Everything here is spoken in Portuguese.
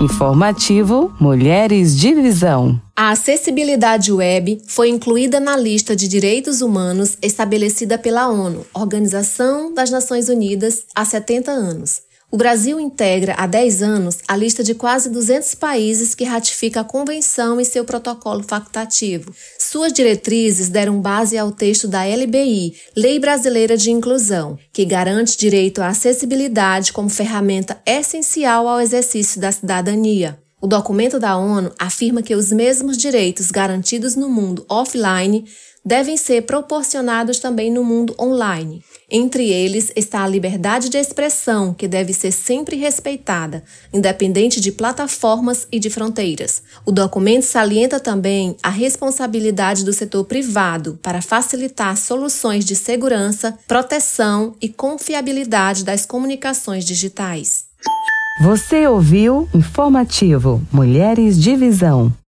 Informativo Mulheres de Visão. A acessibilidade web foi incluída na lista de direitos humanos estabelecida pela ONU, Organização das Nações Unidas, há 70 anos. O Brasil integra há 10 anos a lista de quase 200 países que ratifica a Convenção e seu protocolo facultativo. Suas diretrizes deram base ao texto da LBI, Lei Brasileira de Inclusão, que garante direito à acessibilidade como ferramenta essencial ao exercício da cidadania. O documento da ONU afirma que os mesmos direitos garantidos no mundo offline devem ser proporcionados também no mundo online. Entre eles está a liberdade de expressão, que deve ser sempre respeitada, independente de plataformas e de fronteiras. O documento salienta também a responsabilidade do setor privado para facilitar soluções de segurança, proteção e confiabilidade das comunicações digitais. Você ouviu Informativo Mulheres de Visão.